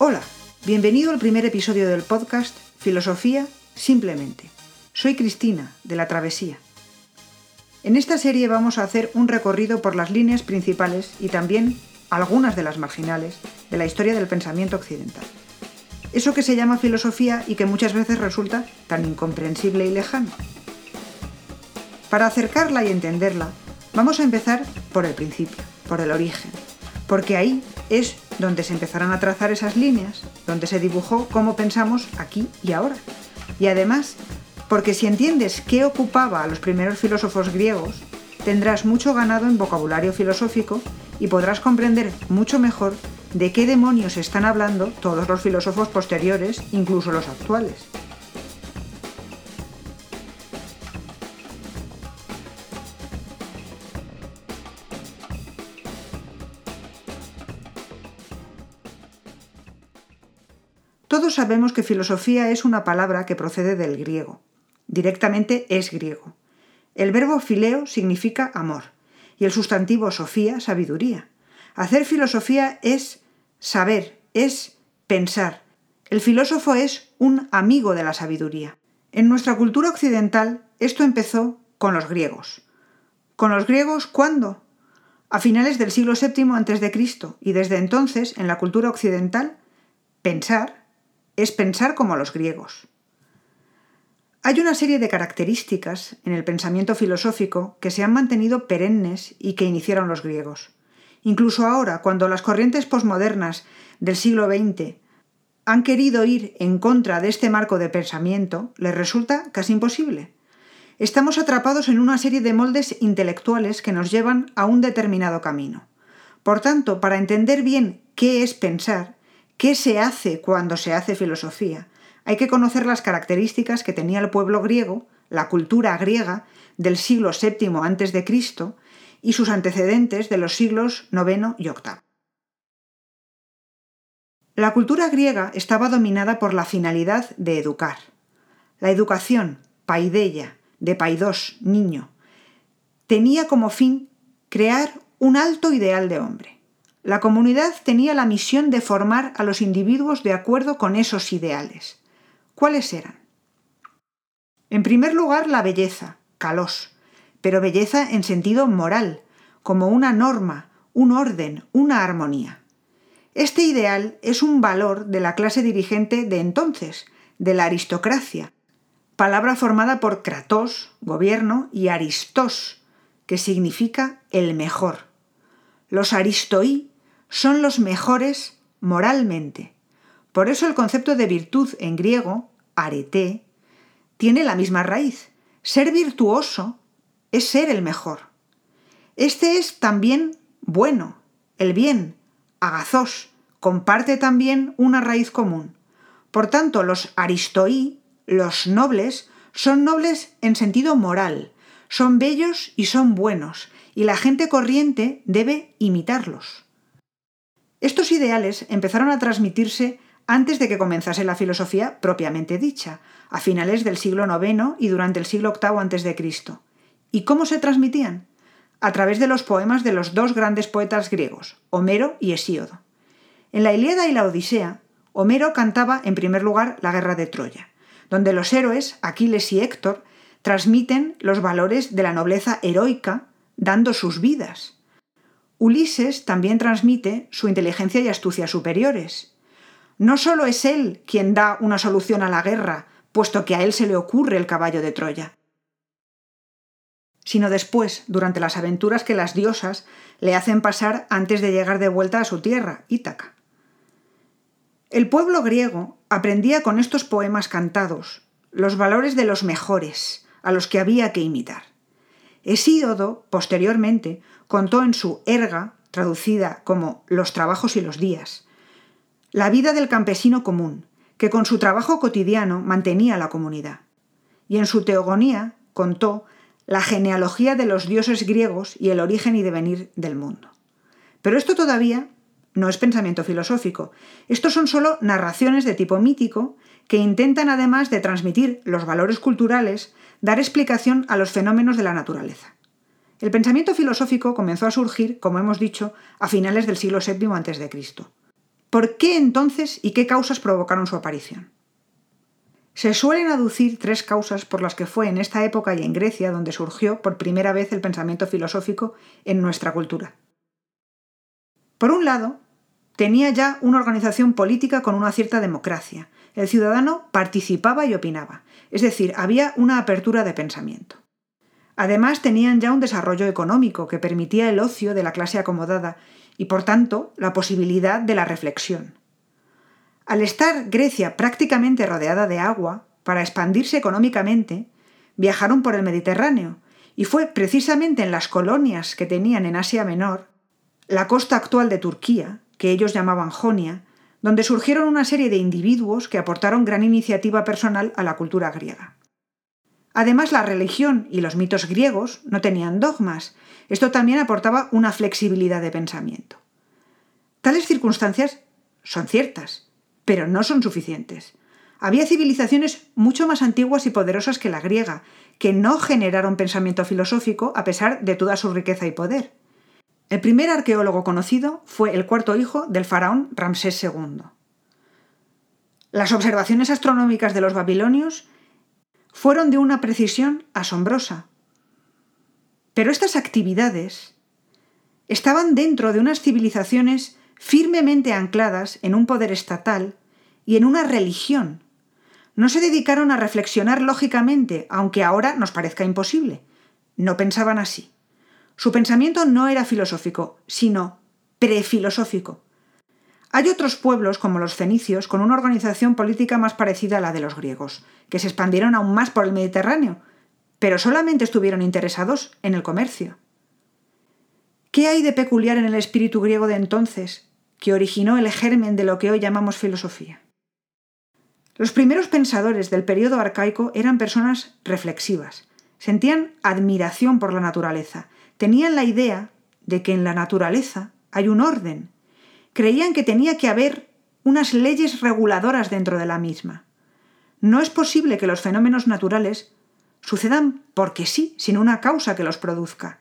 Hola, bienvenido al primer episodio del podcast Filosofía Simplemente. Soy Cristina, de La Travesía. En esta serie vamos a hacer un recorrido por las líneas principales y también algunas de las marginales de la historia del pensamiento occidental. Eso que se llama filosofía y que muchas veces resulta tan incomprensible y lejano. Para acercarla y entenderla, vamos a empezar por el principio, por el origen, porque ahí es donde se empezarán a trazar esas líneas, donde se dibujó cómo pensamos aquí y ahora. Y además, porque si entiendes qué ocupaba a los primeros filósofos griegos, tendrás mucho ganado en vocabulario filosófico y podrás comprender mucho mejor de qué demonios están hablando todos los filósofos posteriores, incluso los actuales. Todos sabemos que filosofía es una palabra que procede del griego. Directamente es griego. El verbo fileo significa amor y el sustantivo sofía sabiduría. Hacer filosofía es saber, es pensar. El filósofo es un amigo de la sabiduría. En nuestra cultura occidental esto empezó con los griegos. ¿Con los griegos cuándo? A finales del siglo VII a.C. y desde entonces en la cultura occidental pensar es pensar como los griegos. Hay una serie de características en el pensamiento filosófico que se han mantenido perennes y que iniciaron los griegos. Incluso ahora, cuando las corrientes posmodernas del siglo XX han querido ir en contra de este marco de pensamiento, les resulta casi imposible. Estamos atrapados en una serie de moldes intelectuales que nos llevan a un determinado camino. Por tanto, para entender bien qué es pensar, ¿Qué se hace cuando se hace filosofía? Hay que conocer las características que tenía el pueblo griego, la cultura griega del siglo VII a.C. y sus antecedentes de los siglos IX y VIII. La cultura griega estaba dominada por la finalidad de educar. La educación, paideia, de paidos, niño, tenía como fin crear un alto ideal de hombre. La comunidad tenía la misión de formar a los individuos de acuerdo con esos ideales. ¿Cuáles eran? En primer lugar, la belleza, calos, pero belleza en sentido moral, como una norma, un orden, una armonía. Este ideal es un valor de la clase dirigente de entonces, de la aristocracia, palabra formada por kratos, gobierno, y aristos, que significa el mejor. Los aristoi son los mejores moralmente. Por eso el concepto de virtud en griego, arete, tiene la misma raíz. Ser virtuoso es ser el mejor. Este es también bueno, el bien, agazos, comparte también una raíz común. Por tanto, los aristoi, los nobles, son nobles en sentido moral, son bellos y son buenos, y la gente corriente debe imitarlos. Estos ideales empezaron a transmitirse antes de que comenzase la filosofía propiamente dicha, a finales del siglo IX y durante el siglo VIII a.C. ¿Y cómo se transmitían? A través de los poemas de los dos grandes poetas griegos, Homero y Hesíodo. En la Ilíada y la Odisea, Homero cantaba en primer lugar la guerra de Troya, donde los héroes, Aquiles y Héctor, transmiten los valores de la nobleza heroica, dando sus vidas. Ulises también transmite su inteligencia y astucia superiores. No solo es él quien da una solución a la guerra, puesto que a él se le ocurre el caballo de Troya, sino después, durante las aventuras que las diosas le hacen pasar antes de llegar de vuelta a su tierra, Ítaca. El pueblo griego aprendía con estos poemas cantados los valores de los mejores, a los que había que imitar. Hesíodo, posteriormente, contó en su Erga, traducida como Los trabajos y los días, la vida del campesino común, que con su trabajo cotidiano mantenía la comunidad. Y en su Teogonía contó la genealogía de los dioses griegos y el origen y devenir del mundo. Pero esto todavía no es pensamiento filosófico. Estos son solo narraciones de tipo mítico que intentan, además de transmitir los valores culturales, dar explicación a los fenómenos de la naturaleza. El pensamiento filosófico comenzó a surgir, como hemos dicho, a finales del siglo VII a.C. ¿Por qué entonces y qué causas provocaron su aparición? Se suelen aducir tres causas por las que fue en esta época y en Grecia donde surgió por primera vez el pensamiento filosófico en nuestra cultura. Por un lado, tenía ya una organización política con una cierta democracia. El ciudadano participaba y opinaba, es decir, había una apertura de pensamiento. Además, tenían ya un desarrollo económico que permitía el ocio de la clase acomodada y, por tanto, la posibilidad de la reflexión. Al estar Grecia prácticamente rodeada de agua, para expandirse económicamente, viajaron por el Mediterráneo, y fue precisamente en las colonias que tenían en Asia Menor, la costa actual de Turquía, que ellos llamaban Jonia, donde surgieron una serie de individuos que aportaron gran iniciativa personal a la cultura griega. Además, la religión y los mitos griegos no tenían dogmas. Esto también aportaba una flexibilidad de pensamiento. Tales circunstancias son ciertas, pero no son suficientes. Había civilizaciones mucho más antiguas y poderosas que la griega, que no generaron pensamiento filosófico a pesar de toda su riqueza y poder. El primer arqueólogo conocido fue el cuarto hijo del faraón Ramsés II. Las observaciones astronómicas de los babilonios fueron de una precisión asombrosa. Pero estas actividades estaban dentro de unas civilizaciones firmemente ancladas en un poder estatal y en una religión. No se dedicaron a reflexionar lógicamente, aunque ahora nos parezca imposible. No pensaban así. Su pensamiento no era filosófico, sino prefilosófico. Hay otros pueblos, como los fenicios, con una organización política más parecida a la de los griegos, que se expandieron aún más por el Mediterráneo, pero solamente estuvieron interesados en el comercio. ¿Qué hay de peculiar en el espíritu griego de entonces que originó el germen de lo que hoy llamamos filosofía? Los primeros pensadores del periodo arcaico eran personas reflexivas, sentían admiración por la naturaleza, tenían la idea de que en la naturaleza hay un orden creían que tenía que haber unas leyes reguladoras dentro de la misma. No es posible que los fenómenos naturales sucedan porque sí, sin una causa que los produzca.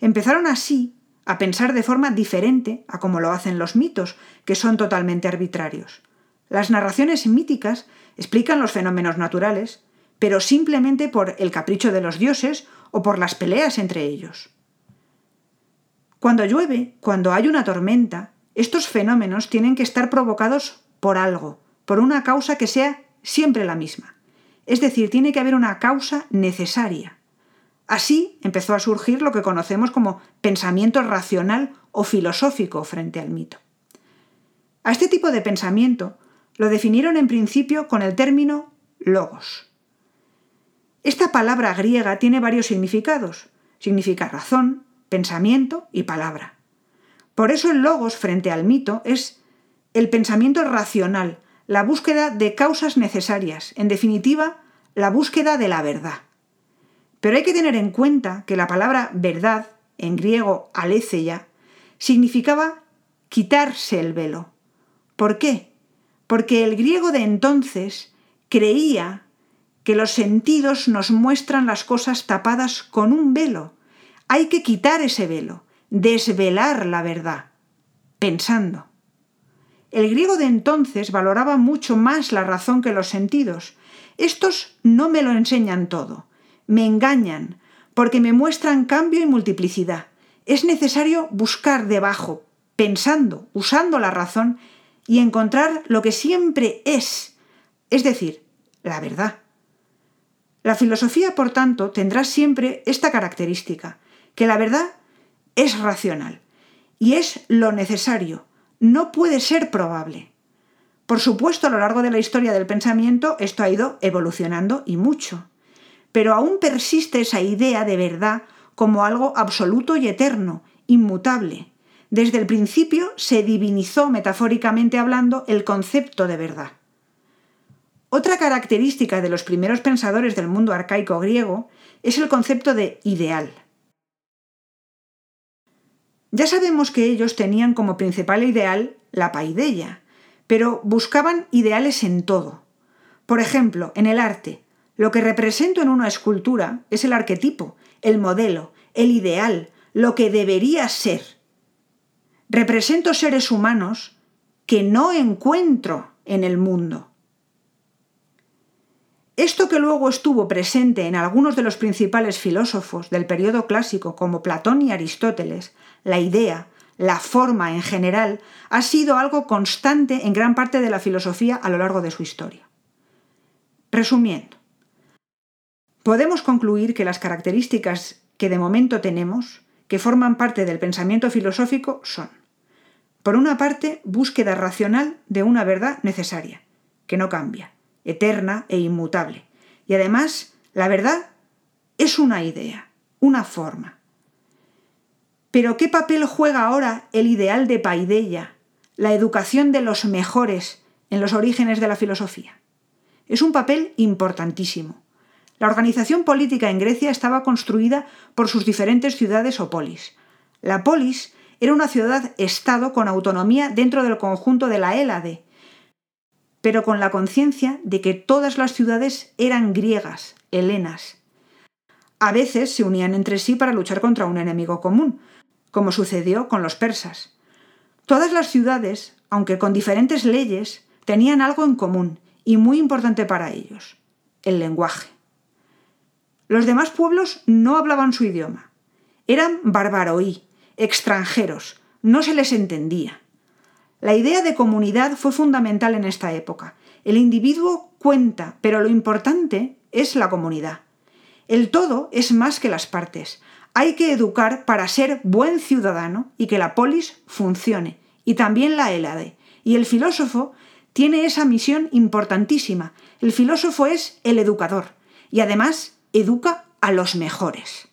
Empezaron así a pensar de forma diferente a como lo hacen los mitos, que son totalmente arbitrarios. Las narraciones míticas explican los fenómenos naturales, pero simplemente por el capricho de los dioses o por las peleas entre ellos. Cuando llueve, cuando hay una tormenta, estos fenómenos tienen que estar provocados por algo, por una causa que sea siempre la misma. Es decir, tiene que haber una causa necesaria. Así empezó a surgir lo que conocemos como pensamiento racional o filosófico frente al mito. A este tipo de pensamiento lo definieron en principio con el término logos. Esta palabra griega tiene varios significados. Significa razón, pensamiento y palabra. Por eso el logos frente al mito es el pensamiento racional, la búsqueda de causas necesarias, en definitiva, la búsqueda de la verdad. Pero hay que tener en cuenta que la palabra verdad, en griego aletheia, significaba quitarse el velo. ¿Por qué? Porque el griego de entonces creía que los sentidos nos muestran las cosas tapadas con un velo. Hay que quitar ese velo desvelar la verdad, pensando. El griego de entonces valoraba mucho más la razón que los sentidos. Estos no me lo enseñan todo, me engañan, porque me muestran cambio y multiplicidad. Es necesario buscar debajo, pensando, usando la razón, y encontrar lo que siempre es, es decir, la verdad. La filosofía, por tanto, tendrá siempre esta característica, que la verdad es racional y es lo necesario, no puede ser probable. Por supuesto, a lo largo de la historia del pensamiento esto ha ido evolucionando y mucho, pero aún persiste esa idea de verdad como algo absoluto y eterno, inmutable. Desde el principio se divinizó, metafóricamente hablando, el concepto de verdad. Otra característica de los primeros pensadores del mundo arcaico griego es el concepto de ideal. Ya sabemos que ellos tenían como principal ideal la paideia, pero buscaban ideales en todo. Por ejemplo, en el arte, lo que represento en una escultura es el arquetipo, el modelo, el ideal, lo que debería ser. Represento seres humanos que no encuentro en el mundo. Esto que luego estuvo presente en algunos de los principales filósofos del periodo clásico como Platón y Aristóteles, la idea, la forma en general, ha sido algo constante en gran parte de la filosofía a lo largo de su historia. Resumiendo, podemos concluir que las características que de momento tenemos, que forman parte del pensamiento filosófico, son, por una parte, búsqueda racional de una verdad necesaria, que no cambia, eterna e inmutable, y además, la verdad es una idea, una forma. Pero ¿qué papel juega ahora el ideal de Paideia, la educación de los mejores en los orígenes de la filosofía? Es un papel importantísimo. La organización política en Grecia estaba construida por sus diferentes ciudades o polis. La polis era una ciudad-estado con autonomía dentro del conjunto de la Hélade, pero con la conciencia de que todas las ciudades eran griegas, helenas. A veces se unían entre sí para luchar contra un enemigo común, como sucedió con los persas. Todas las ciudades, aunque con diferentes leyes, tenían algo en común y muy importante para ellos, el lenguaje. Los demás pueblos no hablaban su idioma. Eran barbaroí, extranjeros, no se les entendía. La idea de comunidad fue fundamental en esta época. El individuo cuenta, pero lo importante es la comunidad. El todo es más que las partes. Hay que educar para ser buen ciudadano y que la polis funcione, y también la Hélade. Y el filósofo tiene esa misión importantísima. El filósofo es el educador y además educa a los mejores.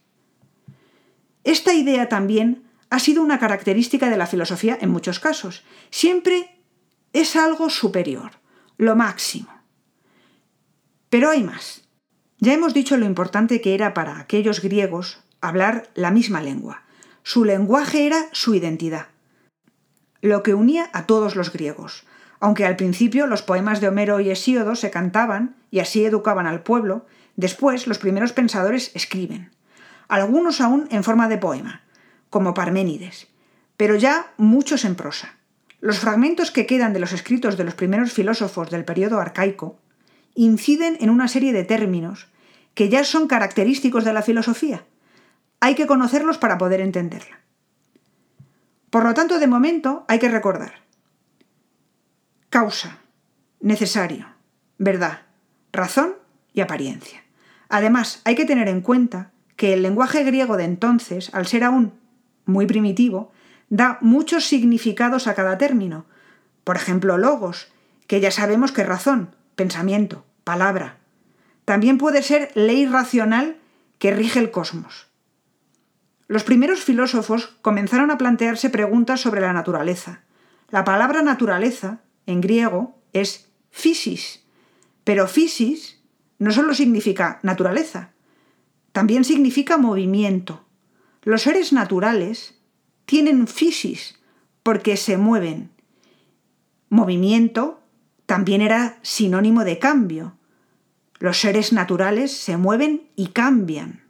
Esta idea también ha sido una característica de la filosofía en muchos casos. Siempre es algo superior, lo máximo. Pero hay más. Ya hemos dicho lo importante que era para aquellos griegos hablar la misma lengua. Su lenguaje era su identidad, lo que unía a todos los griegos. Aunque al principio los poemas de Homero y Hesíodo se cantaban y así educaban al pueblo, después los primeros pensadores escriben, algunos aún en forma de poema, como Parménides, pero ya muchos en prosa. Los fragmentos que quedan de los escritos de los primeros filósofos del periodo arcaico inciden en una serie de términos que ya son característicos de la filosofía, hay que conocerlos para poder entenderla. Por lo tanto, de momento hay que recordar causa, necesario, verdad, razón y apariencia. Además, hay que tener en cuenta que el lenguaje griego de entonces, al ser aún muy primitivo, da muchos significados a cada término. Por ejemplo, logos, que ya sabemos que es razón, pensamiento, palabra. También puede ser ley racional que rige el cosmos. Los primeros filósofos comenzaron a plantearse preguntas sobre la naturaleza. La palabra naturaleza, en griego, es physis, pero physis no solo significa naturaleza, también significa movimiento. Los seres naturales tienen physis porque se mueven. Movimiento también era sinónimo de cambio. Los seres naturales se mueven y cambian.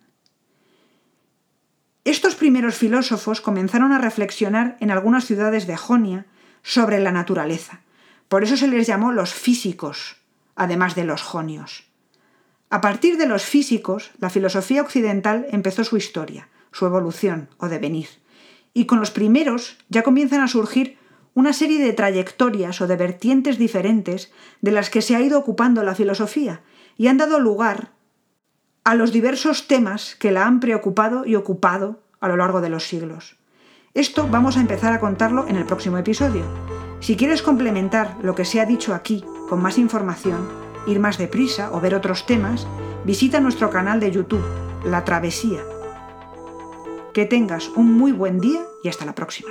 Estos primeros filósofos comenzaron a reflexionar en algunas ciudades de Jonia sobre la naturaleza. Por eso se les llamó los físicos, además de los jonios. A partir de los físicos, la filosofía occidental empezó su historia, su evolución o devenir. Y con los primeros ya comienzan a surgir una serie de trayectorias o de vertientes diferentes de las que se ha ido ocupando la filosofía y han dado lugar a los diversos temas que la han preocupado y ocupado a lo largo de los siglos. Esto vamos a empezar a contarlo en el próximo episodio. Si quieres complementar lo que se ha dicho aquí con más información, ir más deprisa o ver otros temas, visita nuestro canal de YouTube, La Travesía. Que tengas un muy buen día y hasta la próxima.